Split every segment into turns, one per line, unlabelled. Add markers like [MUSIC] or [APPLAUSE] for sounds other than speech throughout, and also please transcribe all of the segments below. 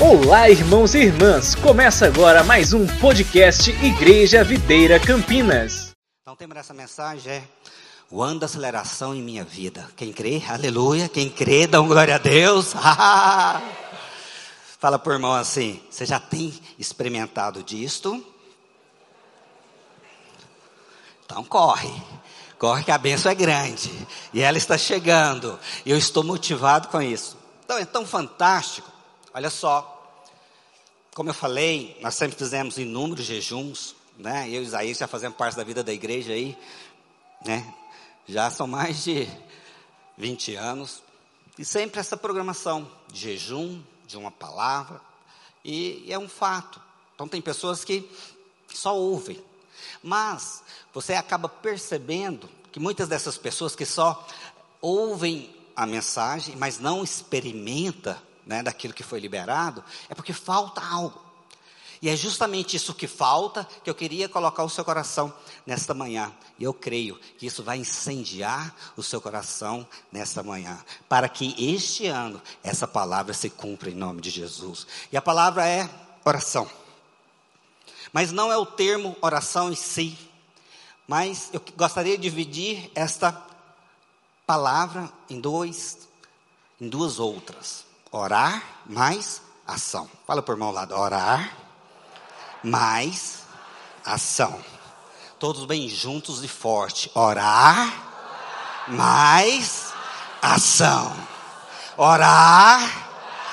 Olá, irmãos e irmãs! Começa agora mais um podcast Igreja Videira Campinas.
Então, o tema dessa mensagem é o ano da aceleração em minha vida. Quem crê, aleluia. Quem crê, dá glória a Deus. [LAUGHS] Fala por irmão assim: você já tem experimentado disto? Então corre, corre que a benção é grande e ela está chegando. E eu estou motivado com isso. Então é tão fantástico Olha só, como eu falei, nós sempre fizemos inúmeros jejuns, né? Eu e Isaías já fazemos parte da vida da igreja aí, né? Já são mais de 20 anos. E sempre essa programação de jejum, de uma palavra, e, e é um fato. Então tem pessoas que só ouvem, mas você acaba percebendo que muitas dessas pessoas que só ouvem a mensagem, mas não experimenta né, daquilo que foi liberado, é porque falta algo. E é justamente isso que falta que eu queria colocar o seu coração nesta manhã. E eu creio que isso vai incendiar o seu coração nesta manhã, para que este ano essa palavra se cumpra em nome de Jesus. E a palavra é oração. Mas não é o termo oração em si, mas eu gostaria de dividir esta palavra em dois, em duas outras. Orar mais ação. Fala por mão lado. Orar mais ação. Todos bem juntos e forte. Orar mais ação. Orar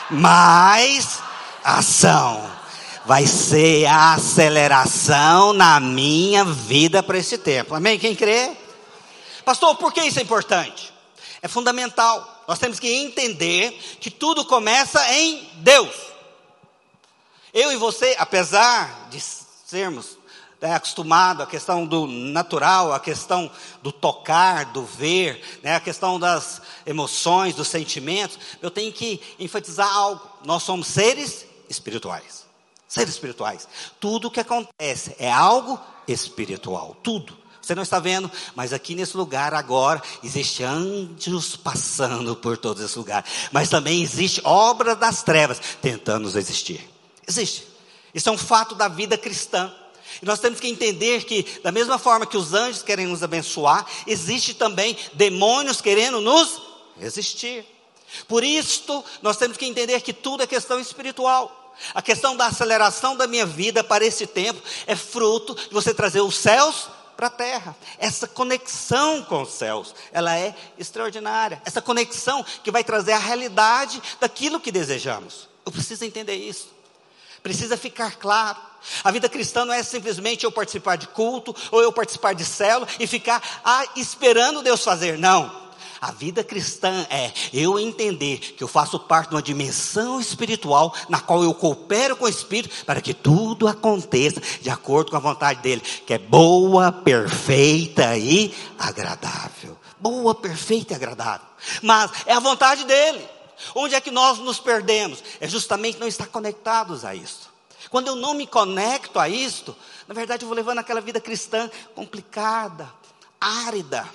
mais ação. Vai ser a aceleração na minha vida para esse tempo. Amém? Quem crê? Pastor, por que isso é importante? É fundamental. Nós temos que entender que tudo começa em Deus. Eu e você, apesar de sermos né, acostumados à questão do natural, à questão do tocar, do ver, né, a questão das emoções, dos sentimentos, eu tenho que enfatizar algo. Nós somos seres espirituais. Seres espirituais. Tudo o que acontece é algo espiritual. Tudo. Você não está vendo, mas aqui nesse lugar agora existe anjos passando por todo esse lugar. Mas também existe obra das trevas tentando nos existir. Existe. Isso é um fato da vida cristã. E nós temos que entender que, da mesma forma que os anjos querem nos abençoar, existe também demônios querendo nos resistir. Por isto, nós temos que entender que tudo é questão espiritual. A questão da aceleração da minha vida para esse tempo é fruto de você trazer os céus para a terra. Essa conexão com os céus, ela é extraordinária. Essa conexão que vai trazer a realidade daquilo que desejamos. Eu preciso entender isso. Precisa ficar claro. A vida cristã não é simplesmente eu participar de culto ou eu participar de célula e ficar ah, esperando Deus fazer. Não. A vida cristã é eu entender que eu faço parte de uma dimensão espiritual na qual eu coopero com o Espírito para que tudo aconteça de acordo com a vontade dele, que é boa, perfeita e agradável. Boa, perfeita e agradável. Mas é a vontade dele. Onde é que nós nos perdemos? É justamente não estar conectados a isso. Quando eu não me conecto a isto, na verdade eu vou levando aquela vida cristã complicada, árida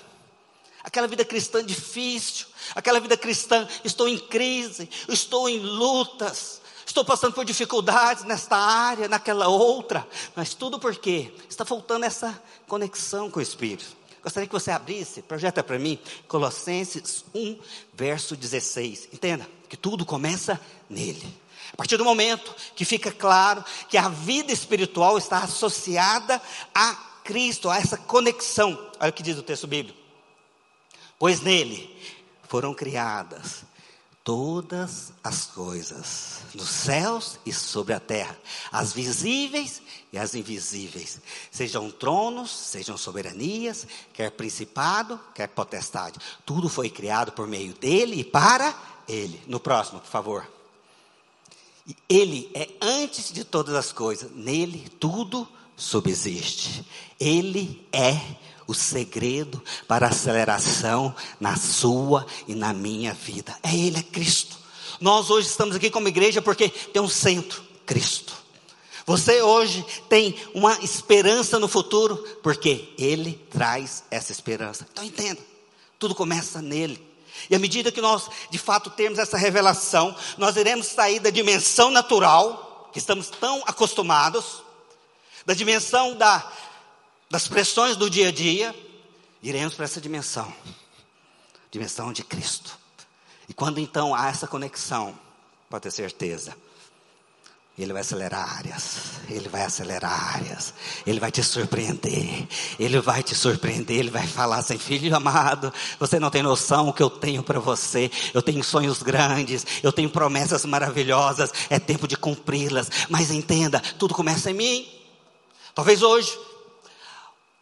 aquela vida cristã difícil, aquela vida cristã, estou em crise, estou em lutas, estou passando por dificuldades nesta área, naquela outra, mas tudo porque está faltando essa conexão com o Espírito. Gostaria que você abrisse, projeta para mim, Colossenses 1, verso 16. Entenda que tudo começa nele. A partir do momento que fica claro que a vida espiritual está associada a Cristo, a essa conexão. Olha o que diz o texto bíblico pois nele foram criadas todas as coisas, nos céus e sobre a terra, as visíveis e as invisíveis, sejam tronos, sejam soberanias, quer principado, quer potestade, tudo foi criado por meio dele e para ele. No próximo, por favor. Ele é antes de todas as coisas, nele tudo subsiste. Ele é o segredo para a aceleração na sua e na minha vida. É Ele, é Cristo. Nós hoje estamos aqui como igreja porque tem um centro, Cristo. Você hoje tem uma esperança no futuro porque Ele traz essa esperança. Então entenda, tudo começa nele. E à medida que nós, de fato, temos essa revelação, nós iremos sair da dimensão natural, que estamos tão acostumados, da dimensão da, das pressões do dia a dia, iremos para essa dimensão dimensão de Cristo. E quando então há essa conexão, pode ter certeza, ele vai acelerar áreas, ele vai acelerar áreas, ele vai te surpreender, ele vai te surpreender, ele vai falar assim: filho amado, você não tem noção o que eu tenho para você, eu tenho sonhos grandes, eu tenho promessas maravilhosas, é tempo de cumpri-las, mas entenda, tudo começa em mim. Talvez hoje,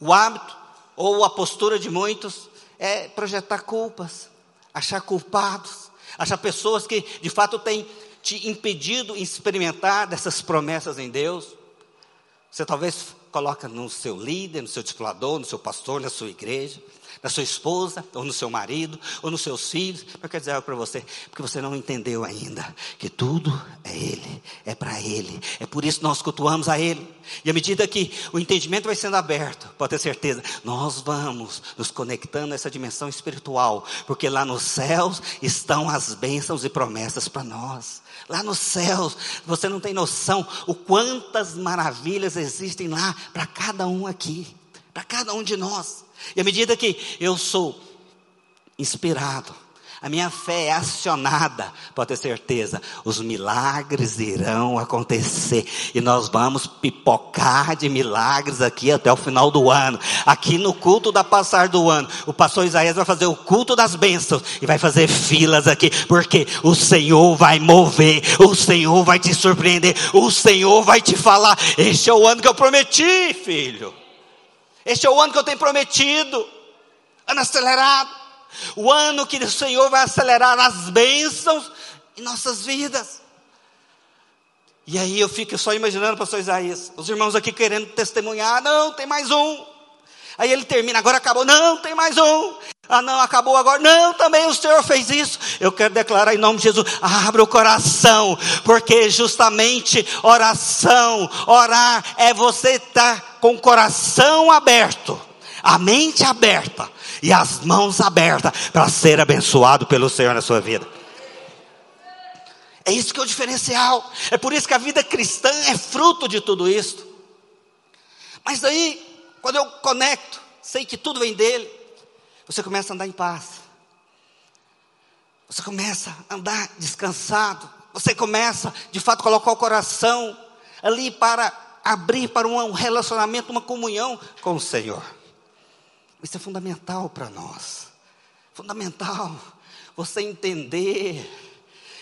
o hábito ou a postura de muitos é projetar culpas, achar culpados, achar pessoas que de fato têm te impedido de experimentar dessas promessas em Deus. Você talvez coloca no seu líder, no seu discipulador, no seu pastor, na sua igreja na sua esposa, ou no seu marido, ou nos seus filhos. Eu quero dizer algo para você, porque você não entendeu ainda que tudo é Ele, é para Ele. É por isso que nós cultuamos a Ele. E à medida que o entendimento vai sendo aberto, pode ter certeza, nós vamos nos conectando nessa dimensão espiritual, porque lá nos céus estão as bênçãos e promessas para nós. Lá nos céus, você não tem noção o quantas maravilhas existem lá para cada um aqui, para cada um de nós. E à medida que eu sou inspirado, a minha fé é acionada, pode ter certeza, os milagres irão acontecer e nós vamos pipocar de milagres aqui até o final do ano. Aqui no culto da passar do ano, o pastor Isaías vai fazer o culto das bênçãos e vai fazer filas aqui, porque o Senhor vai mover, o Senhor vai te surpreender, o Senhor vai te falar: Este é o ano que eu prometi, filho. Este é o ano que eu tenho prometido. Ano acelerado. O ano que o Senhor vai acelerar as bênçãos em nossas vidas. E aí eu fico só imaginando, pastor Isaías, os irmãos aqui querendo testemunhar, não, tem mais um. Aí ele termina, agora acabou, não, tem mais um. Ah, não, acabou agora. Não, também o Senhor fez isso. Eu quero declarar em nome de Jesus: abra o coração, porque justamente oração, orar é você estar com o coração aberto, a mente aberta e as mãos abertas para ser abençoado pelo Senhor na sua vida. É isso que é o diferencial. É por isso que a vida cristã é fruto de tudo isso. Mas daí, quando eu conecto, sei que tudo vem dele você começa a andar em paz. Você começa a andar descansado. Você começa, de fato, a colocar o coração ali para abrir para um relacionamento, uma comunhão com o Senhor. Isso é fundamental para nós. Fundamental. Você entender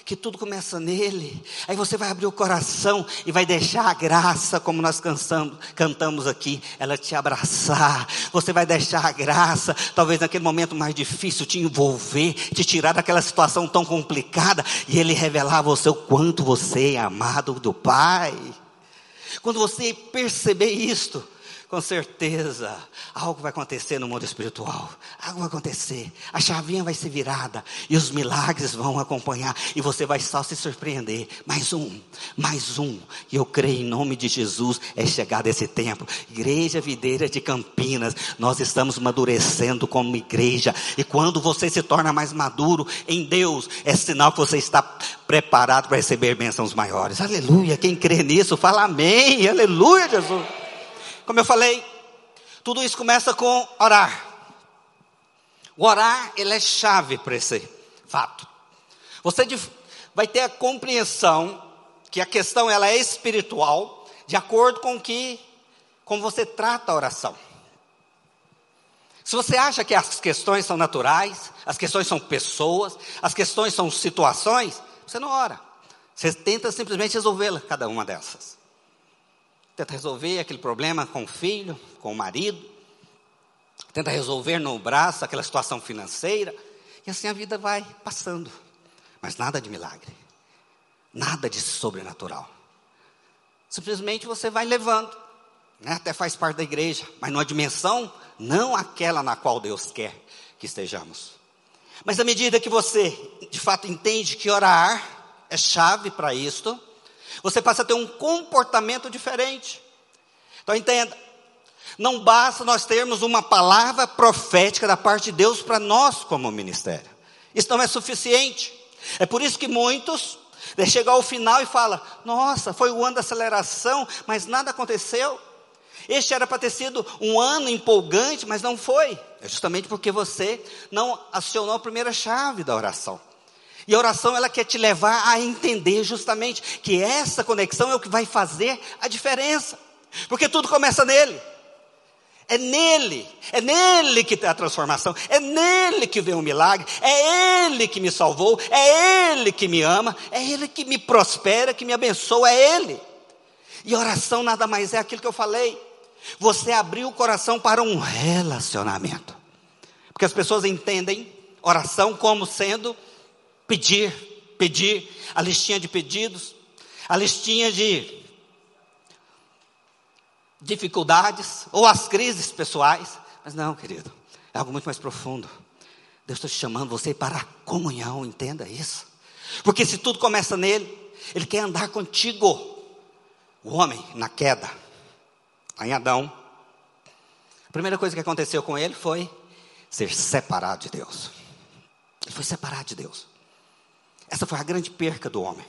que tudo começa nele. Aí você vai abrir o coração e vai deixar a graça, como nós cansamos, cantamos aqui, ela te abraçar. Você vai deixar a graça, talvez naquele momento mais difícil, te envolver, te tirar daquela situação tão complicada e ele revelar a você o quanto você é amado do Pai. Quando você perceber isto, com certeza, algo vai acontecer no mundo espiritual. Algo vai acontecer. A chavinha vai ser virada e os milagres vão acompanhar e você vai só se surpreender. Mais um, mais um. E eu creio em nome de Jesus é chegado esse tempo. Igreja Videira de Campinas, nós estamos amadurecendo como igreja. E quando você se torna mais maduro em Deus, é sinal que você está preparado para receber bênçãos maiores. Aleluia. Quem crê nisso, fala amém. Aleluia, Jesus. Como eu falei, tudo isso começa com orar. O orar, ele é chave para esse fato. Você vai ter a compreensão que a questão ela é espiritual, de acordo com que como você trata a oração. Se você acha que as questões são naturais, as questões são pessoas, as questões são situações, você não ora. Você tenta simplesmente resolvê-la, cada uma dessas tenta resolver aquele problema com o filho, com o marido, tenta resolver no braço aquela situação financeira, e assim a vida vai passando. Mas nada de milagre, nada de sobrenatural. Simplesmente você vai levando, né? até faz parte da igreja, mas numa dimensão não aquela na qual Deus quer que estejamos. Mas à medida que você de fato entende que orar é chave para isto, você passa a ter um comportamento diferente. Então entenda, não basta nós termos uma palavra profética da parte de Deus para nós como ministério. Isso não é suficiente. É por isso que muitos chegam ao final e falam: Nossa, foi o ano da aceleração, mas nada aconteceu. Este era para ter sido um ano empolgante, mas não foi. É justamente porque você não acionou a primeira chave da oração. E a oração ela quer te levar a entender justamente que essa conexão é o que vai fazer a diferença. Porque tudo começa nele. É nele, é nele que tem a transformação, é nele que vem o milagre, é ele que me salvou, é ele que me ama, é ele que me prospera, que me abençoa, é ele. E oração nada mais é aquilo que eu falei. Você abriu o coração para um relacionamento. Porque as pessoas entendem oração como sendo pedir, pedir, a listinha de pedidos, a listinha de dificuldades ou as crises pessoais. Mas não, querido, é algo muito mais profundo. Deus está chamando você para a comunhão, entenda isso. Porque se tudo começa nele, ele quer andar contigo. O homem na queda, em Adão, a primeira coisa que aconteceu com ele foi ser separado de Deus. Ele foi separado de Deus. Essa foi a grande perca do homem.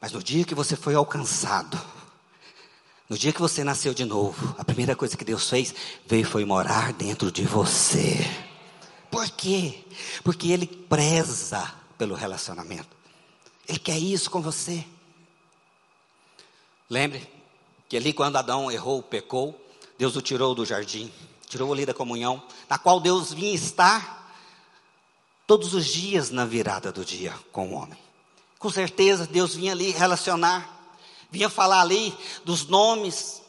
Mas no dia que você foi alcançado, no dia que você nasceu de novo, a primeira coisa que Deus fez veio foi morar dentro de você. Por quê? Porque Ele preza pelo relacionamento. Ele quer isso com você. Lembre que ali quando Adão errou, pecou, Deus o tirou do jardim, tirou ali da comunhão, na qual Deus vinha estar todos os dias na virada do dia com o homem. Com certeza Deus vinha ali relacionar, vinha falar ali dos nomes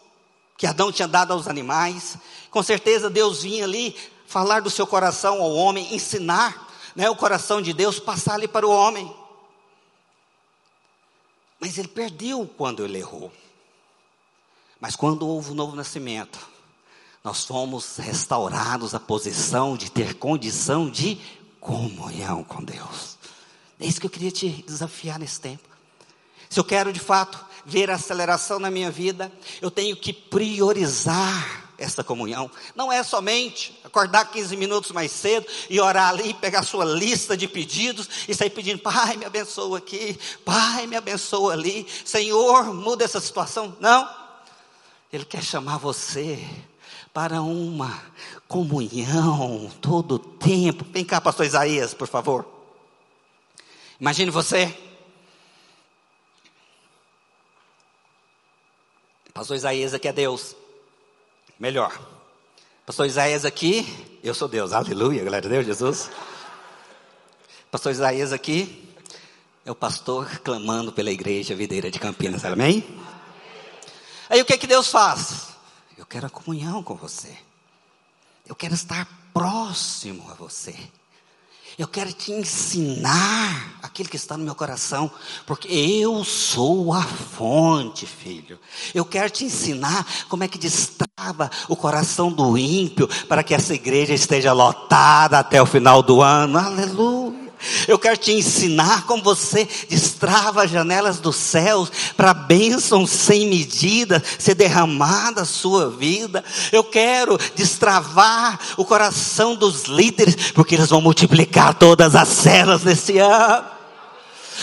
que Adão tinha dado aos animais. Com certeza Deus vinha ali falar do seu coração ao homem, ensinar né, o coração de Deus, passar ali para o homem. Mas ele perdeu quando ele errou. Mas quando houve o novo nascimento, nós fomos restaurados à posição de ter condição de comunhão com Deus. É isso que eu queria te desafiar nesse tempo. Se eu quero de fato ver aceleração na minha vida, eu tenho que priorizar essa comunhão. Não é somente acordar 15 minutos mais cedo e orar ali, pegar sua lista de pedidos e sair pedindo, Pai, me abençoa aqui, Pai, me abençoa ali, Senhor, muda essa situação. Não. Ele quer chamar você para uma comunhão todo o tempo. Vem cá, pastor Isaías, por favor. Imagine você. Pastor Isaías aqui é Deus. Melhor. Pastor Isaías aqui, eu sou Deus. Aleluia, glória a Deus, Jesus. Pastor Isaías aqui é o pastor clamando pela igreja videira de Campinas. Amém? Aí o que que Deus faz? Eu quero a comunhão com você. Eu quero estar próximo a você. Eu quero te ensinar aquilo que está no meu coração, porque eu sou a fonte, filho. Eu quero te ensinar como é que destrava o coração do ímpio para que essa igreja esteja lotada até o final do ano. Aleluia. Eu quero te ensinar como você destrava as janelas dos céus para bênçãos sem medida ser derramada a sua vida. Eu quero destravar o coração dos líderes, porque eles vão multiplicar todas as celas nesse ano.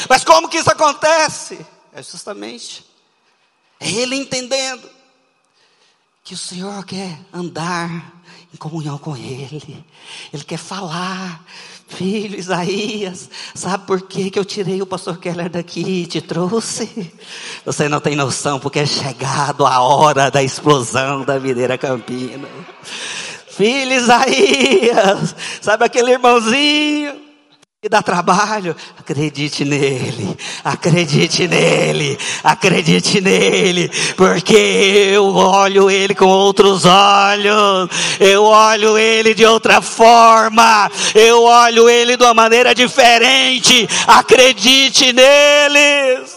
Mas como que isso acontece? É justamente ele entendendo que o Senhor quer andar em comunhão com Ele, Ele quer falar Filho Isaías, sabe por que, que eu tirei o pastor Keller daqui e te trouxe? Você não tem noção, porque é chegado a hora da explosão da videira campina. Filho Isaías, sabe aquele irmãozinho e dá trabalho, acredite nele, acredite nele, acredite nele, porque eu olho ele com outros olhos, eu olho ele de outra forma, eu olho ele de uma maneira diferente, acredite neles.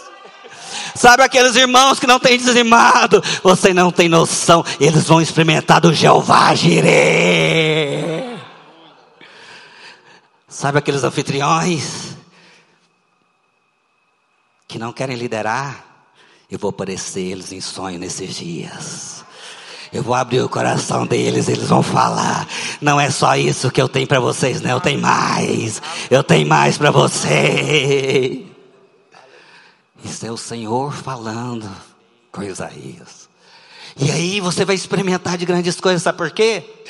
Sabe aqueles irmãos que não têm dizimado? Você não tem noção, eles vão experimentar do Jeová Jireh. Sabe aqueles anfitriões que não querem liderar? Eu vou aparecer eles em sonho nesses dias. Eu vou abrir o coração deles, eles vão falar. não é só isso que eu tenho para vocês, né? Eu tenho mais. Eu tenho mais para você. Isso é o Senhor falando com Isaías. E aí você vai experimentar de grandes coisas, sabe por quê?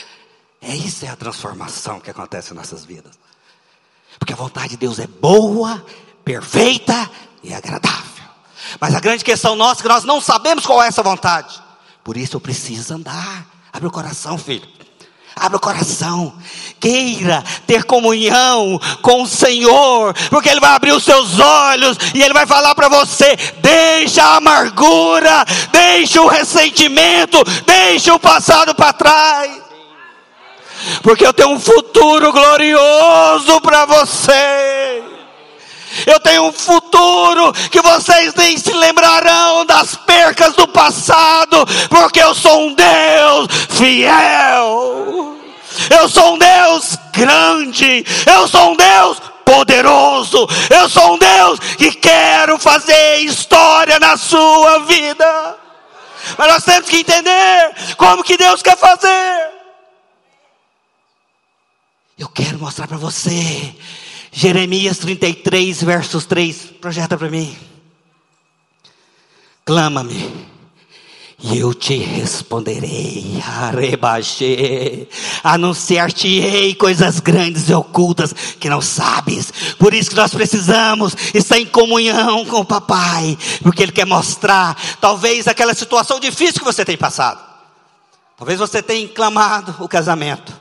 É isso é a transformação que acontece em nossas vidas. Porque a vontade de Deus é boa, perfeita e agradável. Mas a grande questão nossa é que nós não sabemos qual é essa vontade. Por isso eu preciso andar. Abre o coração, filho. Abre o coração. Queira ter comunhão com o Senhor, porque Ele vai abrir os seus olhos e Ele vai falar para você: deixa a amargura, deixa o ressentimento, deixa o passado para trás. Porque eu tenho um futuro glorioso para você. Eu tenho um futuro que vocês nem se lembrarão das percas do passado, porque eu sou um Deus fiel. Eu sou um Deus grande. Eu sou um Deus poderoso. Eu sou um Deus que quero fazer história na sua vida. Mas nós temos que entender como que Deus quer fazer. Eu quero mostrar para você Jeremias 33, versos 3. Projeta para mim. Clama-me, e eu te responderei. Arebaxê. Anunciar-te-ei coisas grandes e ocultas que não sabes. Por isso que nós precisamos estar em comunhão com o papai. Porque ele quer mostrar, talvez, aquela situação difícil que você tem passado. Talvez você tenha clamado o casamento.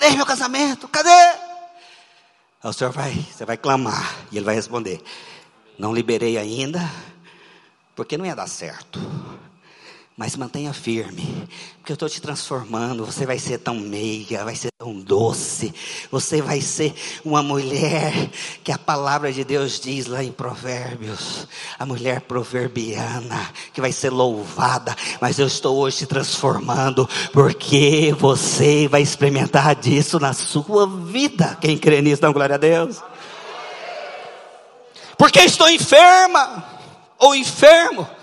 Cadê meu casamento? Cadê? Aí o Senhor vai, você vai clamar e Ele vai responder: Não liberei ainda, porque não ia dar certo. Mas mantenha firme, porque eu estou te transformando. Você vai ser tão meiga, vai ser tão doce. Você vai ser uma mulher que a palavra de Deus diz lá em Provérbios, a mulher proverbiana, que vai ser louvada. Mas eu estou hoje te transformando, porque você vai experimentar disso na sua vida. Quem crê nisso, dá glória a Deus. Porque estou enferma ou enfermo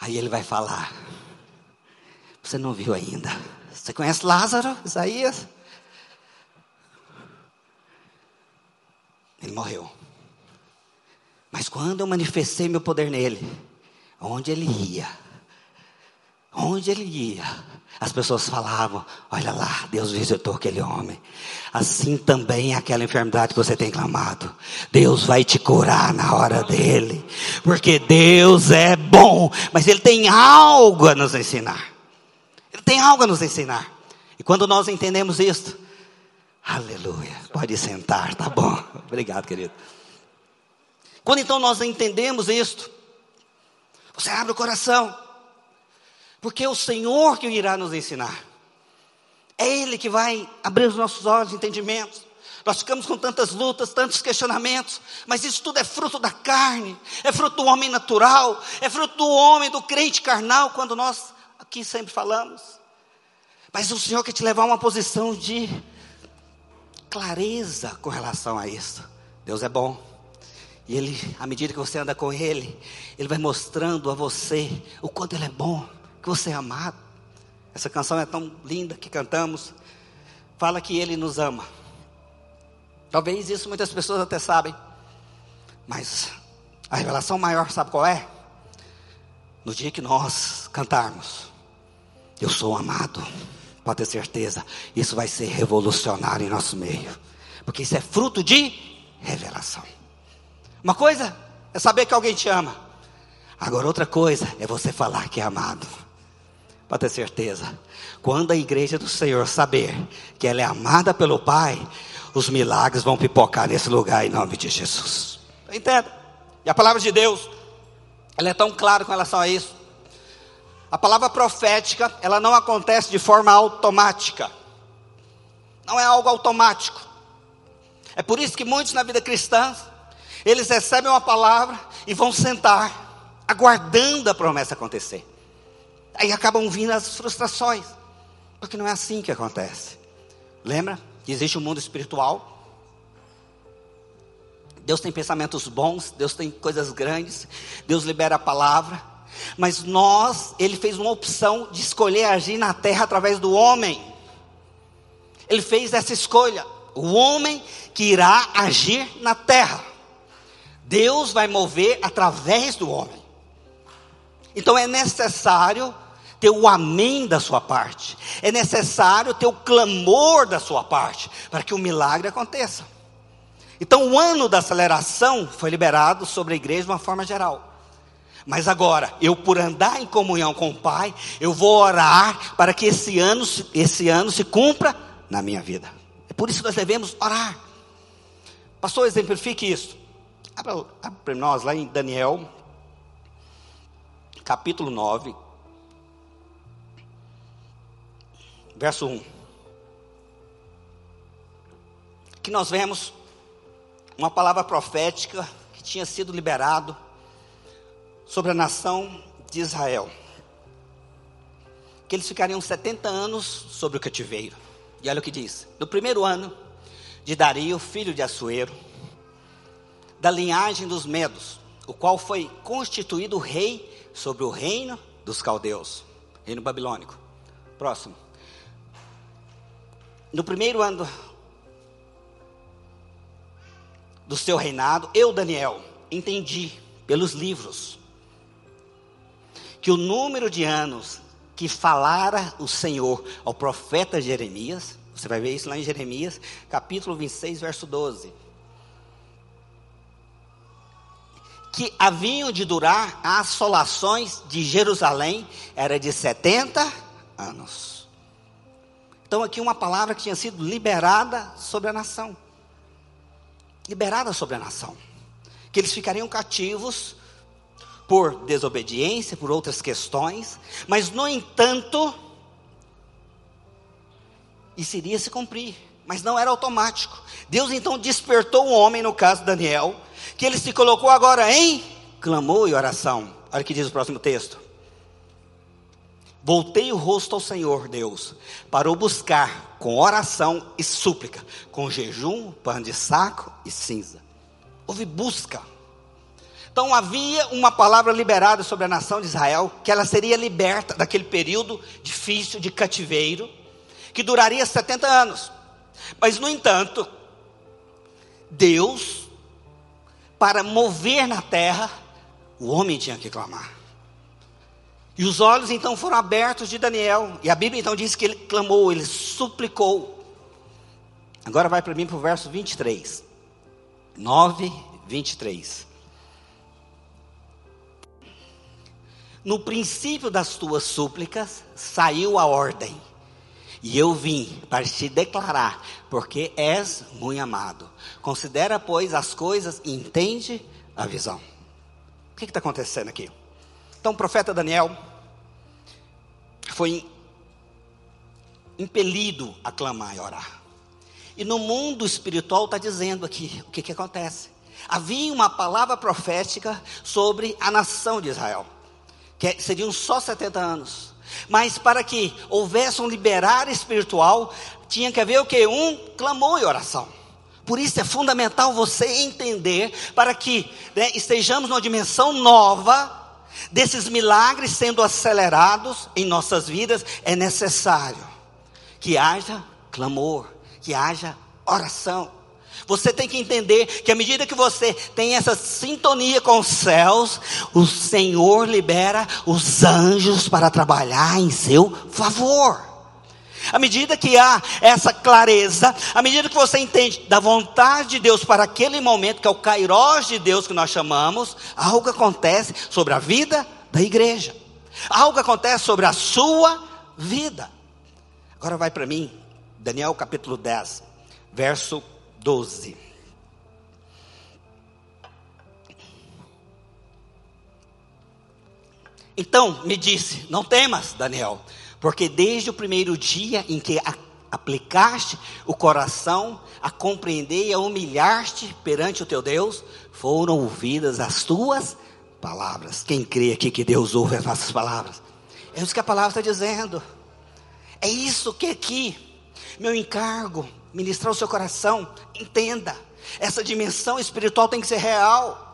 Aí ele vai falar: Você não viu ainda. Você conhece Lázaro, Isaías? Ele morreu. Mas quando eu manifestei meu poder nele, onde ele ia, onde ele ia, as pessoas falavam: Olha lá, Deus visitou aquele homem. Assim também é aquela enfermidade que você tem clamado. Deus vai te curar na hora dele. Porque Deus é bom, mas Ele tem algo a nos ensinar. Ele tem algo a nos ensinar. E quando nós entendemos isso, aleluia, pode sentar, tá bom. [LAUGHS] Obrigado, querido. Quando então nós entendemos isto, você abre o coração. Porque é o Senhor que irá nos ensinar. É Ele que vai abrir os nossos olhos, entendimentos. Nós ficamos com tantas lutas, tantos questionamentos, mas isso tudo é fruto da carne, é fruto do homem natural, é fruto do homem, do crente carnal, quando nós aqui sempre falamos. Mas o Senhor quer te levar a uma posição de clareza com relação a isso. Deus é bom. E Ele, à medida que você anda com Ele, Ele vai mostrando a você o quanto Ele é bom que você é amado. Essa canção é tão linda que cantamos. Fala que Ele nos ama. Talvez isso muitas pessoas até sabem. Mas a revelação maior, sabe qual é? No dia que nós cantarmos, eu sou amado, pode ter certeza, isso vai ser revolucionário em nosso meio, porque isso é fruto de revelação. Uma coisa é saber que alguém te ama, agora outra coisa é você falar que é amado. Pode ter certeza. Quando a igreja do Senhor saber que ela é amada pelo Pai, os milagres vão pipocar nesse lugar em nome de Jesus. Entenda? E a palavra de Deus, ela é tão clara com relação a isso. A palavra profética, ela não acontece de forma automática. Não é algo automático. É por isso que muitos na vida cristã, eles recebem uma palavra e vão sentar, aguardando a promessa acontecer. Aí acabam vindo as frustrações, porque não é assim que acontece. Lembra que existe um mundo espiritual? Deus tem pensamentos bons, Deus tem coisas grandes, Deus libera a palavra, mas nós, Ele fez uma opção de escolher agir na terra através do homem. Ele fez essa escolha. O homem que irá agir na terra. Deus vai mover através do homem. Então é necessário ter o amém da sua parte. É necessário ter o clamor da sua parte para que o milagre aconteça. Então o ano da aceleração foi liberado sobre a igreja de uma forma geral. Mas agora, eu por andar em comunhão com o Pai, eu vou orar para que esse ano, esse ano se cumpra na minha vida. É por isso que nós devemos orar. Pastor, exemplifique isso. Abra para nós lá em Daniel, capítulo 9, verso 1. Que nós vemos uma palavra profética que tinha sido liberado sobre a nação de Israel. Que eles ficariam 70 anos sobre o cativeiro. E olha o que diz: no primeiro ano de Dario, filho de Assuero, da linhagem dos Medos, o qual foi constituído rei sobre o reino dos caldeus, reino babilônico. Próximo. No primeiro ano do seu reinado, eu, Daniel, entendi pelos livros que o número de anos que falara o Senhor ao profeta Jeremias, você vai ver isso lá em Jeremias, capítulo 26, verso 12. Que haviam de durar as assolações de Jerusalém, era de 70 anos. Então, aqui uma palavra que tinha sido liberada sobre a nação. Liberada sobre a nação. Que eles ficariam cativos por desobediência, por outras questões, mas no entanto, isso iria se cumprir, mas não era automático. Deus então despertou o homem, no caso Daniel, que ele se colocou agora em clamor e oração. Olha o que diz o próximo texto. Voltei o rosto ao Senhor Deus, para o buscar com oração e súplica, com jejum, pano de saco e cinza. Houve busca. Então havia uma palavra liberada sobre a nação de Israel, que ela seria liberta daquele período difícil de cativeiro, que duraria 70 anos. Mas, no entanto, Deus, para mover na terra, o homem tinha que clamar. E os olhos então foram abertos de Daniel, e a Bíblia então diz que ele clamou, ele suplicou. Agora vai para mim para o verso 23. 9, 23. No princípio das tuas súplicas saiu a ordem, e eu vim para te declarar, porque és muito amado. Considera, pois, as coisas e entende a visão. O que está acontecendo aqui? Então, o profeta Daniel foi impelido a clamar e orar. E no mundo espiritual está dizendo aqui o que, que acontece. Havia uma palavra profética sobre a nação de Israel que seriam só 70 anos. Mas para que houvesse um liberar espiritual, tinha que haver o que? Um clamor e oração. Por isso é fundamental você entender, para que né, estejamos numa dimensão nova, desses milagres sendo acelerados em nossas vidas, é necessário que haja clamor, que haja oração. Você tem que entender que à medida que você tem essa sintonia com os céus, o Senhor libera os anjos para trabalhar em seu favor. À medida que há essa clareza, à medida que você entende da vontade de Deus para aquele momento, que é o kairós de Deus que nós chamamos, algo acontece sobre a vida da igreja. Algo acontece sobre a sua vida. Agora vai para mim, Daniel capítulo 10, verso 12. Então me disse: Não temas, Daniel, porque desde o primeiro dia em que aplicaste o coração a compreender e a humilhar-te perante o teu Deus, foram ouvidas as tuas palavras. Quem crê aqui que Deus ouve as nossas palavras? É isso que a palavra está dizendo. É isso que aqui, meu encargo, ministrar o seu coração, entenda, essa dimensão espiritual tem que ser real.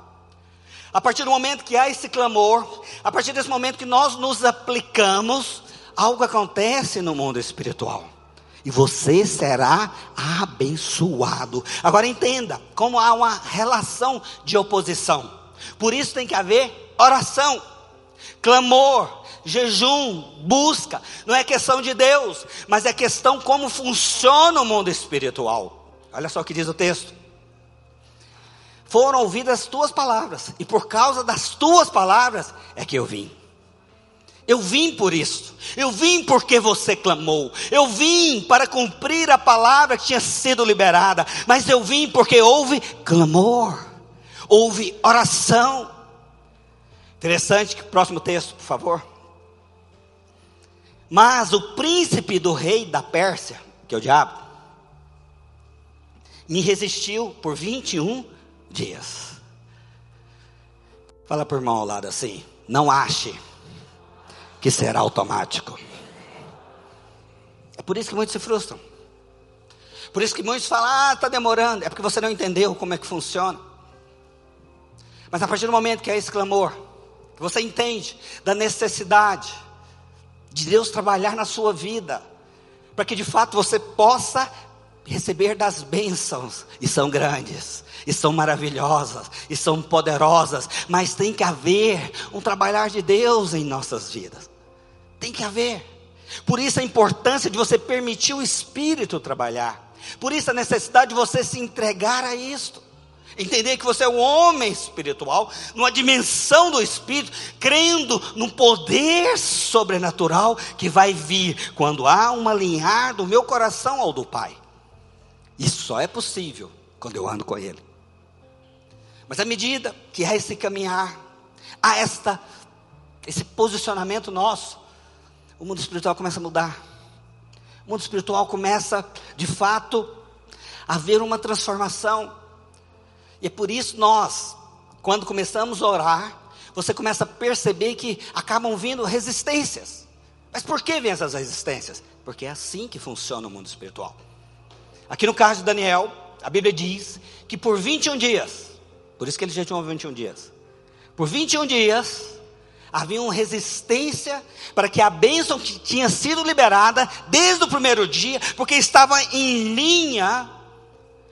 A partir do momento que há esse clamor, a partir desse momento que nós nos aplicamos, algo acontece no mundo espiritual. e você será abençoado. Agora entenda como há uma relação de oposição. Por isso tem que haver oração, clamor, jejum, busca. Não é questão de Deus, mas é questão como funciona o mundo espiritual. Olha só o que diz o texto. Foram ouvidas as tuas palavras, e por causa das tuas palavras é que eu vim. Eu vim por isso. Eu vim porque você clamou. Eu vim para cumprir a palavra que tinha sido liberada. Mas eu vim porque houve clamor, houve oração. Interessante que próximo texto, por favor. Mas o príncipe do rei da Pérsia, que é o diabo, me resistiu por 21 dias. Fala para o irmão ao lado assim: não ache que será automático. É por isso que muitos se frustram. Por isso que muitos falam, ah, está demorando. É porque você não entendeu como é que funciona. Mas a partir do momento que é esse clamor, que você entende da necessidade de Deus trabalhar na sua vida, para que de fato você possa receber das bênçãos, e são grandes, e são maravilhosas, e são poderosas, mas tem que haver um trabalhar de Deus em nossas vidas. Tem que haver. Por isso a importância de você permitir o Espírito trabalhar. Por isso a necessidade de você se entregar a isto. Entender que você é um homem espiritual, numa dimensão do Espírito, crendo no poder sobrenatural que vai vir quando há um alinhar do meu coração ao do Pai. Isso só é possível quando eu ando com Ele. Mas à medida que há esse caminhar, há esta, esse posicionamento nosso, o mundo espiritual começa a mudar. O mundo espiritual começa, de fato, a ver uma transformação. E é por isso nós, quando começamos a orar, você começa a perceber que acabam vindo resistências. Mas por que vêm essas resistências? Porque é assim que funciona o mundo espiritual. Aqui no caso de Daniel, a Bíblia diz que por 21 dias, por isso que ele já tinha 21 dias, por 21 dias, havia uma resistência para que a bênção que tinha sido liberada desde o primeiro dia, porque estava em linha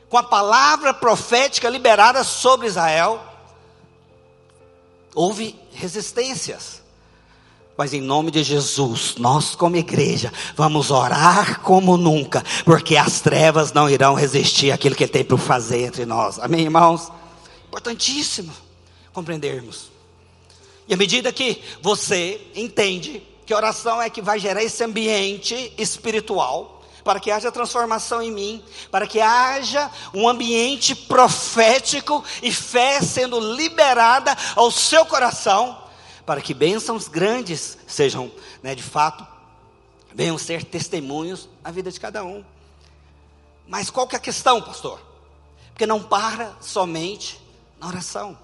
com a palavra profética liberada sobre Israel, houve resistências. Mas em nome de Jesus, nós como igreja, vamos orar como nunca, porque as trevas não irão resistir àquilo que Ele tem para fazer entre nós. Amém, irmãos? Importantíssimo compreendermos. E à medida que você entende que oração é que vai gerar esse ambiente espiritual, para que haja transformação em mim, para que haja um ambiente profético e fé sendo liberada ao seu coração, para que bênçãos grandes sejam, né, de fato, venham ser testemunhos na vida de cada um. Mas qual que é a questão, pastor? Porque não para somente na oração.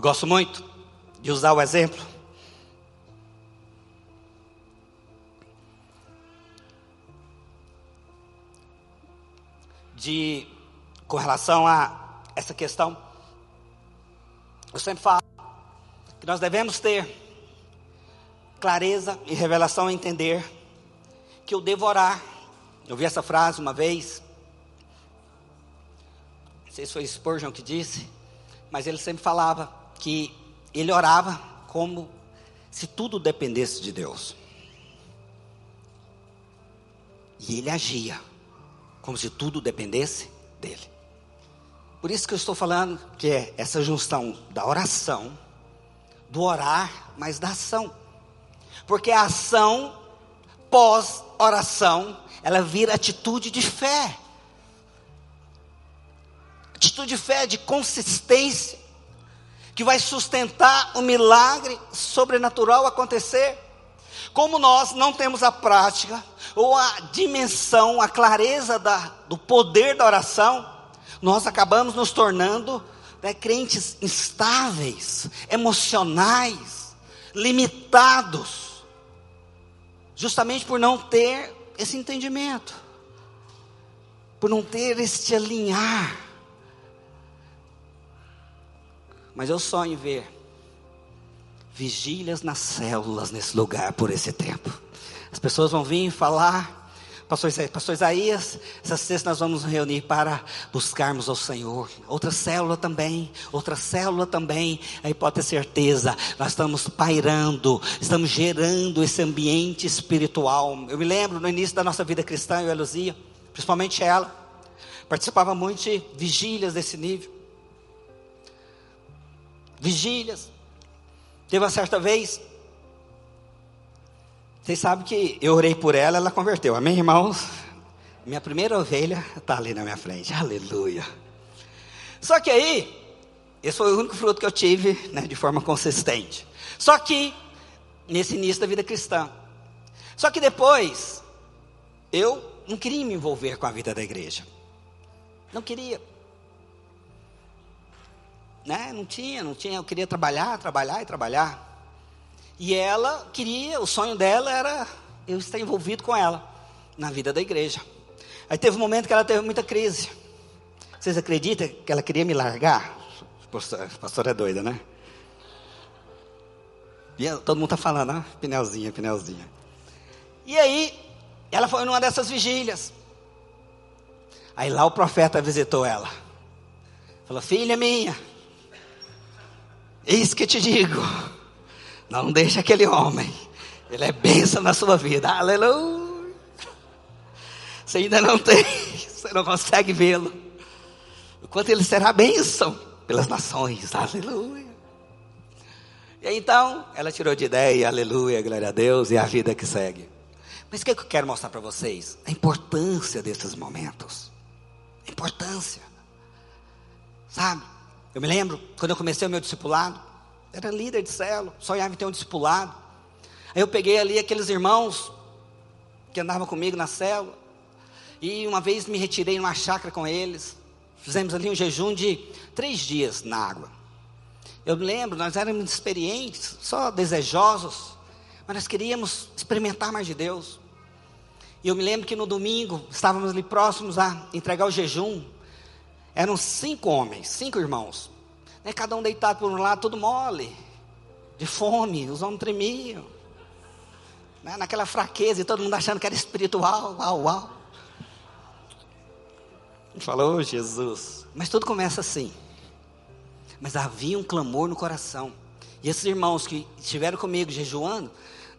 Eu gosto muito de usar o exemplo. De, com relação a essa questão, eu sempre falo que nós devemos ter clareza e revelação a entender que eu devo orar. Eu vi essa frase uma vez, não sei se foi Spurgeon que disse, mas ele sempre falava: que ele orava como se tudo dependesse de Deus. E ele agia como se tudo dependesse dele. Por isso que eu estou falando que é essa junção da oração, do orar, mas da ação. Porque a ação pós-oração, ela vira atitude de fé. Atitude de fé, de consistência que vai sustentar o milagre sobrenatural acontecer. Como nós não temos a prática, ou a dimensão, a clareza da, do poder da oração, nós acabamos nos tornando né, crentes instáveis, emocionais, limitados, justamente por não ter esse entendimento, por não ter este alinhar Mas eu sonho ver vigílias nas células nesse lugar por esse tempo. As pessoas vão vir falar. Pastor, Pastor Isaías, essa sexta nós vamos nos reunir para buscarmos ao Senhor. Outra célula também, outra célula também. Aí pode ter certeza, nós estamos pairando, estamos gerando esse ambiente espiritual. Eu me lembro no início da nossa vida cristã, eu e a Luzia, principalmente ela, participava muito de vigílias desse nível. Vigílias. Teve uma certa vez, vocês sabem que eu orei por ela, ela converteu. Amém, irmãos? Minha primeira ovelha está ali na minha frente. Aleluia. Só que aí, esse foi o único fruto que eu tive né, de forma consistente. Só que, nesse início da vida cristã. Só que depois, eu não queria me envolver com a vida da igreja. Não queria. Né? Não tinha, não tinha. Eu queria trabalhar, trabalhar e trabalhar. E ela queria, o sonho dela era eu estar envolvido com ela na vida da igreja. Aí teve um momento que ela teve muita crise. Vocês acreditam que ela queria me largar? A pastora é doida, né? E todo mundo está falando, ah, pneuzinha, pneuzinha. E aí, ela foi numa dessas vigílias. Aí lá o profeta visitou ela. Falou: Filha minha, eis que te digo não deixe aquele homem. Ele é bênção na sua vida. Aleluia. Você ainda não tem, você não consegue vê-lo. O quanto ele será bênção pelas nações. Aleluia. E aí, então, ela tirou de ideia, aleluia, glória a Deus, e a vida que segue. Mas o que eu quero mostrar para vocês? A importância desses momentos. A importância. Sabe? Eu me lembro, quando eu comecei o meu discipulado, era líder de célula, sonhava em ter um discipulado. Aí eu peguei ali aqueles irmãos que andavam comigo na célula. E uma vez me retirei numa chácara com eles. Fizemos ali um jejum de três dias na água. Eu me lembro, nós éramos experientes, só desejosos, mas nós queríamos experimentar mais de Deus. E eu me lembro que no domingo estávamos ali próximos a entregar o jejum. Eram cinco homens, cinco irmãos. Né, cada um deitado por um lado, todo mole, de fome, os homens tremiam. Né, naquela fraqueza, e todo mundo achando que era espiritual, uau, uau. Falou, Jesus. Mas tudo começa assim. Mas havia um clamor no coração. E esses irmãos que estiveram comigo jejuando,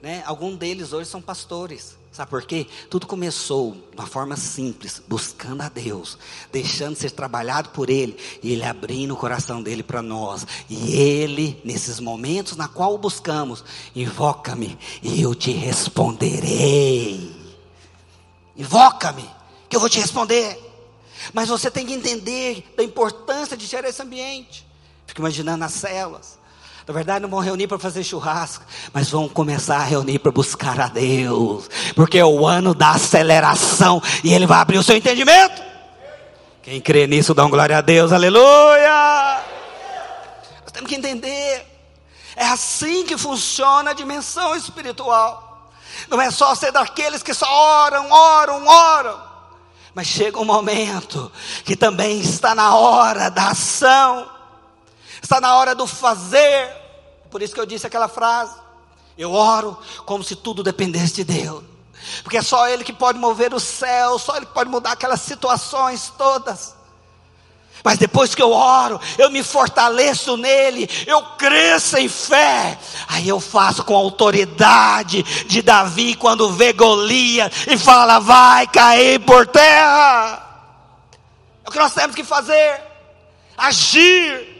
né, alguns deles hoje são pastores. Sabe por quê? Tudo começou de uma forma simples, buscando a Deus, deixando ser trabalhado por Ele, e Ele abrindo o coração dele para nós. E Ele, nesses momentos na qual o buscamos, invoca-me e eu te responderei. Invoca-me, que eu vou te responder. Mas você tem que entender da importância de gerar esse ambiente. Fico imaginando as células. Na verdade, não vão reunir para fazer churrasco, mas vão começar a reunir para buscar a Deus, porque é o ano da aceleração e Ele vai abrir o seu entendimento. Quem crê nisso, dá um glória a Deus, aleluia. Nós temos que entender, é assim que funciona a dimensão espiritual. Não é só ser daqueles que só oram, oram, oram, mas chega um momento que também está na hora da ação está na hora do fazer. Por isso que eu disse aquela frase. Eu oro como se tudo dependesse de Deus. Porque é só Ele que pode mover o céu, só Ele que pode mudar aquelas situações todas. Mas depois que eu oro, eu me fortaleço nele, eu cresço em fé. Aí eu faço com a autoridade de Davi quando vê Golias e fala: vai cair por terra. É o que nós temos que fazer: agir.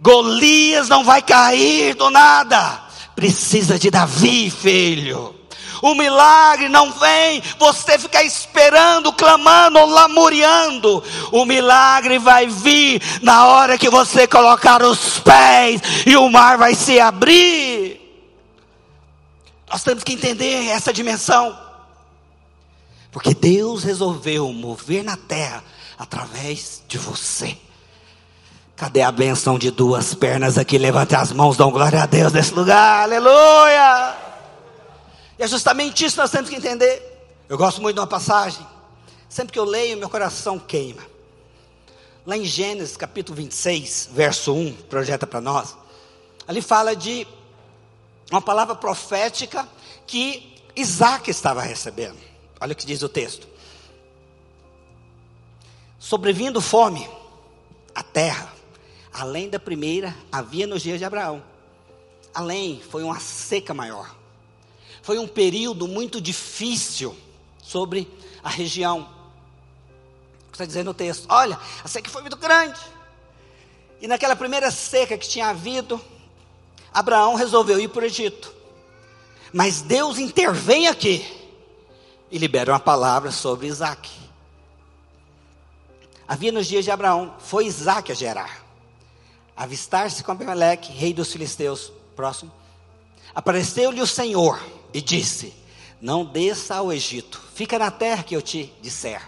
Golias não vai cair do nada. Precisa de Davi, filho. O milagre não vem você ficar esperando, clamando lamuriando. O milagre vai vir na hora que você colocar os pés e o mar vai se abrir. Nós temos que entender essa dimensão. Porque Deus resolveu mover na terra através de você. Cadê a benção de duas pernas aqui? Levante as mãos, dão glória a Deus nesse lugar, aleluia. E é justamente isso que nós temos que entender. Eu gosto muito de uma passagem, sempre que eu leio, meu coração queima. Lá em Gênesis capítulo 26, verso 1, projeta para nós. Ali fala de uma palavra profética que Isaac estava recebendo. Olha o que diz o texto. Sobrevindo fome, a terra, além da primeira, havia nos dias de Abraão. Além, foi uma seca maior. Foi um período muito difícil sobre a região. Está dizendo o texto: olha, a seca foi muito grande. E naquela primeira seca que tinha havido, Abraão resolveu ir para o Egito. Mas Deus intervém aqui e libera uma palavra sobre Isaac. Havia nos dias de Abraão, foi Isaac a gerar. Avistar-se com Abimeleque, rei dos filisteus. Próximo. Apareceu-lhe o Senhor e disse: Não desça ao Egito, fica na terra que eu te disser.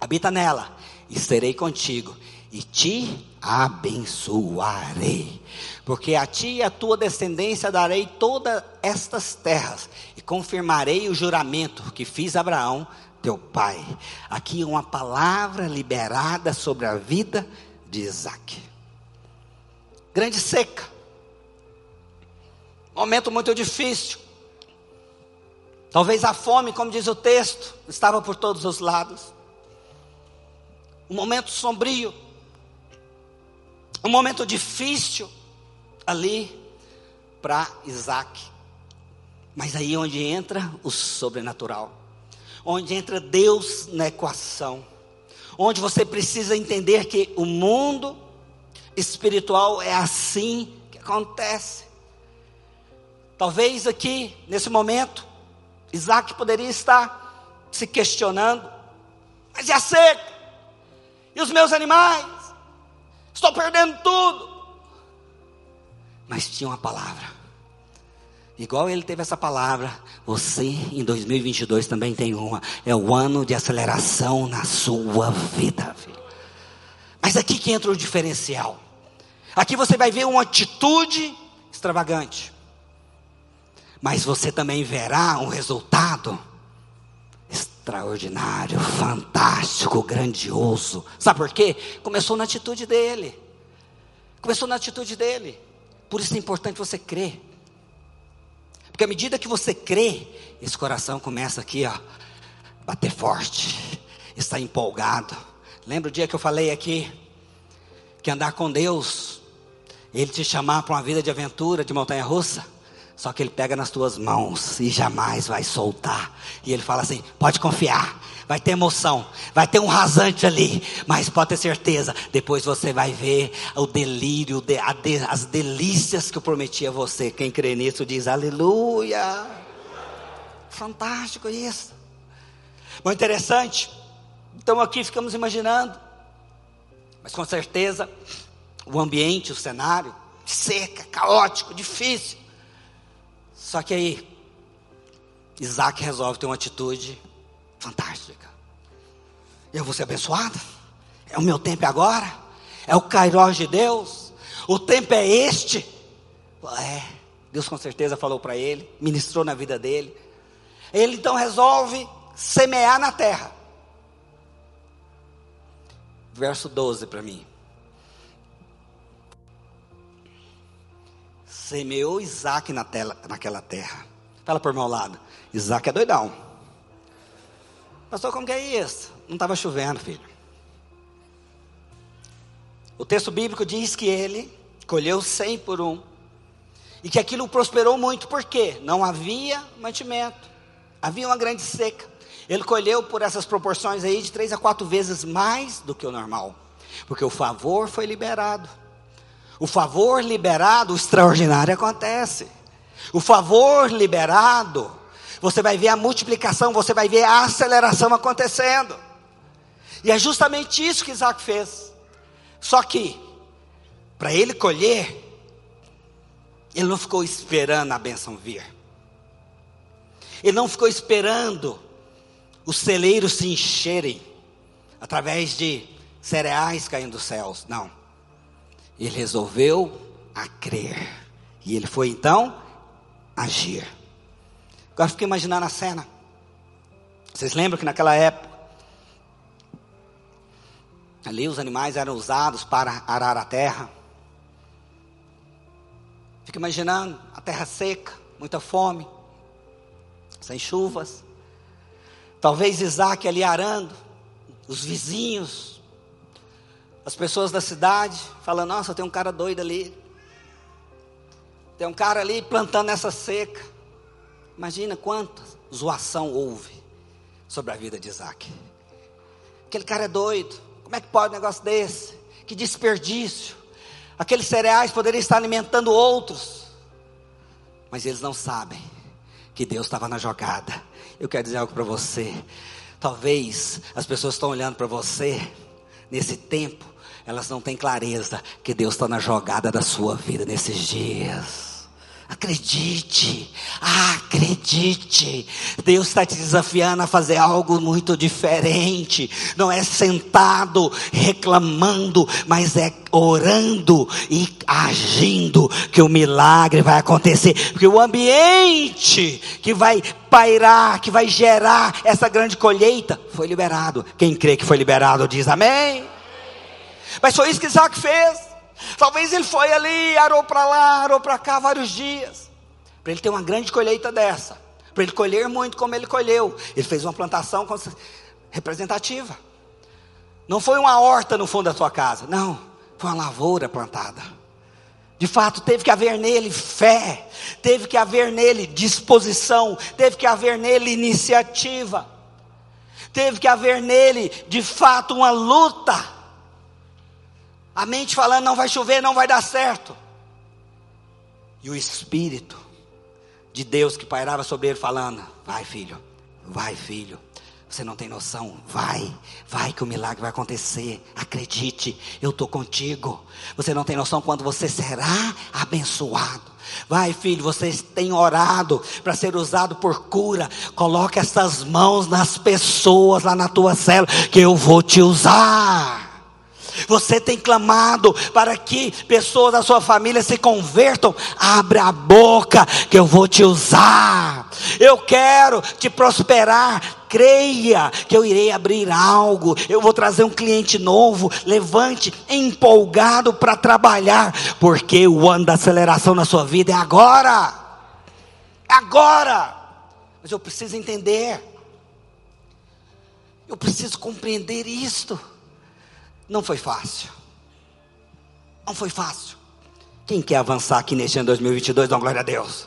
Habita nela, e serei contigo, e te abençoarei. Porque a ti e a tua descendência darei todas estas terras, e confirmarei o juramento que fiz a Abraão, teu pai. Aqui uma palavra liberada sobre a vida de Isaac. Grande seca. Momento muito difícil. Talvez a fome, como diz o texto, estava por todos os lados. Um momento sombrio. Um momento difícil ali para Isaac. Mas aí é onde entra o sobrenatural onde entra Deus na equação, onde você precisa entender que o mundo espiritual é assim que acontece. Talvez aqui, nesse momento, Isaac poderia estar se questionando: mas e a seca? E os meus animais? Estou perdendo tudo. Mas tinha uma palavra Igual ele teve essa palavra, você em 2022 também tem uma. É o ano de aceleração na sua vida, filho. Mas aqui que entra o diferencial. Aqui você vai ver uma atitude extravagante. Mas você também verá um resultado extraordinário, fantástico, grandioso. Sabe por quê? Começou na atitude dele. Começou na atitude dele. Por isso é importante você crer. Porque à medida que você crê, esse coração começa aqui, ó, bater forte, está empolgado. Lembra o dia que eu falei aqui que andar com Deus, Ele te chamar para uma vida de aventura, de montanha russa? Só que Ele pega nas tuas mãos e jamais vai soltar. E Ele fala assim: pode confiar, vai ter emoção, vai ter um rasante ali, mas pode ter certeza, depois você vai ver o delírio, as delícias que eu prometi a você. Quem crê nisso diz aleluia. Fantástico isso. Muito interessante. Então aqui ficamos imaginando, mas com certeza o ambiente, o cenário, seca, caótico, difícil. Só que aí, Isaac resolve ter uma atitude fantástica. Eu vou ser abençoado. É o meu tempo agora. É o Kairos de Deus. O tempo é este. É, Deus com certeza falou para ele, ministrou na vida dele. Ele então resolve semear na terra. Verso 12 para mim. Semeou Isaac na tela, naquela terra. Fala por meu lado. Isaac é doidão. Pastor, como que é isso? Não estava chovendo, filho. O texto bíblico diz que ele colheu cem por um. E que aquilo prosperou muito, por quê? Não havia mantimento. Havia uma grande seca. Ele colheu por essas proporções aí de três a quatro vezes mais do que o normal. Porque o favor foi liberado. O favor liberado, o extraordinário acontece. O favor liberado você vai ver a multiplicação, você vai ver a aceleração acontecendo. E é justamente isso que Isaac fez. Só que, para ele colher, ele não ficou esperando a bênção vir. Ele não ficou esperando os celeiros se encherem através de cereais caindo dos céus. Não. Ele resolveu a crer. E ele foi então agir. Agora fica imaginando a cena. Vocês lembram que naquela época, ali os animais eram usados para arar a terra. Fica imaginando a terra seca, muita fome. sem chuvas. Talvez Isaac ali arando, os vizinhos, as pessoas da cidade, falando: Nossa, tem um cara doido ali. Tem um cara ali plantando essa seca. Imagina quanta zoação houve sobre a vida de Isaac. Aquele cara é doido. Como é que pode um negócio desse? Que desperdício. Aqueles cereais poderiam estar alimentando outros. Mas eles não sabem que Deus estava na jogada. Eu quero dizer algo para você. Talvez as pessoas estão olhando para você nesse tempo, elas não têm clareza que Deus está na jogada da sua vida nesses dias. Acredite, acredite. Deus está te desafiando a fazer algo muito diferente. Não é sentado reclamando, mas é orando e agindo que o milagre vai acontecer. Porque o ambiente que vai pairar, que vai gerar essa grande colheita, foi liberado. Quem crê que foi liberado diz amém. Mas foi isso que Isaac fez. Talvez ele foi ali, arou para lá, arou para cá vários dias. Para ele ter uma grande colheita dessa. Para ele colher muito como ele colheu. Ele fez uma plantação representativa. Não foi uma horta no fundo da sua casa. Não. Foi uma lavoura plantada. De fato, teve que haver nele fé. Teve que haver nele disposição. Teve que haver nele iniciativa. Teve que haver nele, de fato, uma luta a mente falando não vai chover, não vai dar certo. E o Espírito de Deus que pairava sobre ele falando: Vai, filho, vai, filho. Você não tem noção, vai, vai que o milagre vai acontecer. Acredite, eu estou contigo. Você não tem noção quando você será abençoado. Vai, filho, vocês têm orado para ser usado por cura. Coloque essas mãos nas pessoas lá na tua cela, que eu vou te usar. Você tem clamado para que pessoas da sua família se convertam. Abre a boca que eu vou te usar. Eu quero te prosperar. Creia que eu irei abrir algo. Eu vou trazer um cliente novo. Levante empolgado para trabalhar, porque o ano da aceleração na sua vida é agora. É agora. Mas eu preciso entender. Eu preciso compreender isto. Não foi fácil. Não foi fácil. Quem quer avançar aqui neste ano 2022, dá glória a Deus.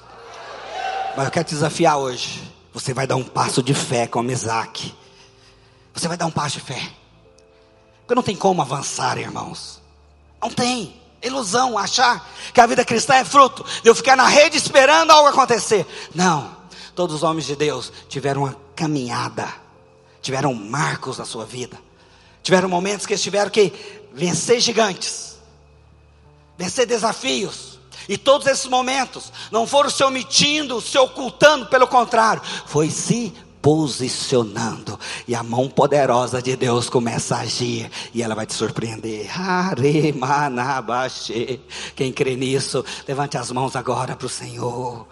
Mas eu quero te desafiar hoje. Você vai dar um passo de fé como Isaac. Você vai dar um passo de fé. Porque não tem como avançar, irmãos. Não tem. Ilusão achar que a vida cristã é fruto de eu ficar na rede esperando algo acontecer. Não. Todos os homens de Deus tiveram uma caminhada, tiveram marcos na sua vida. Tiveram momentos que eles tiveram que vencer gigantes, vencer desafios. E todos esses momentos não foram se omitindo, se ocultando, pelo contrário, foi se posicionando. E a mão poderosa de Deus começa a agir. E ela vai te surpreender. Quem crê nisso, levante as mãos agora para o Senhor.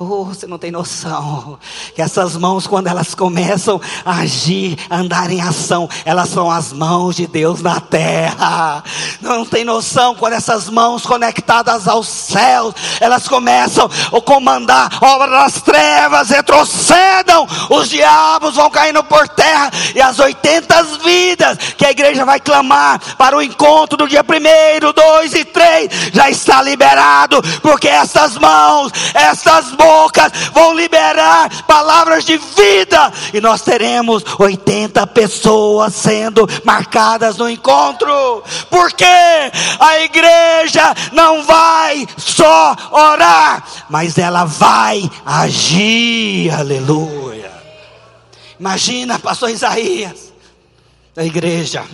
Oh, você não tem noção. Que essas mãos, quando elas começam a agir, a andar em ação, elas são as mãos de Deus na terra. Não tem noção quando essas mãos conectadas aos céus, elas começam a comandar obras das trevas, retrocedam, os diabos vão caindo por terra, e as 80 vidas que a igreja vai clamar para o encontro do dia primeiro, dois e três, já está liberado, porque essas mãos, essas mãos, bocas vão liberar palavras de vida, e nós teremos 80 pessoas sendo marcadas no encontro, porque a igreja não vai só orar, mas ela vai agir, aleluia. Imagina, pastor Isaías, a igreja.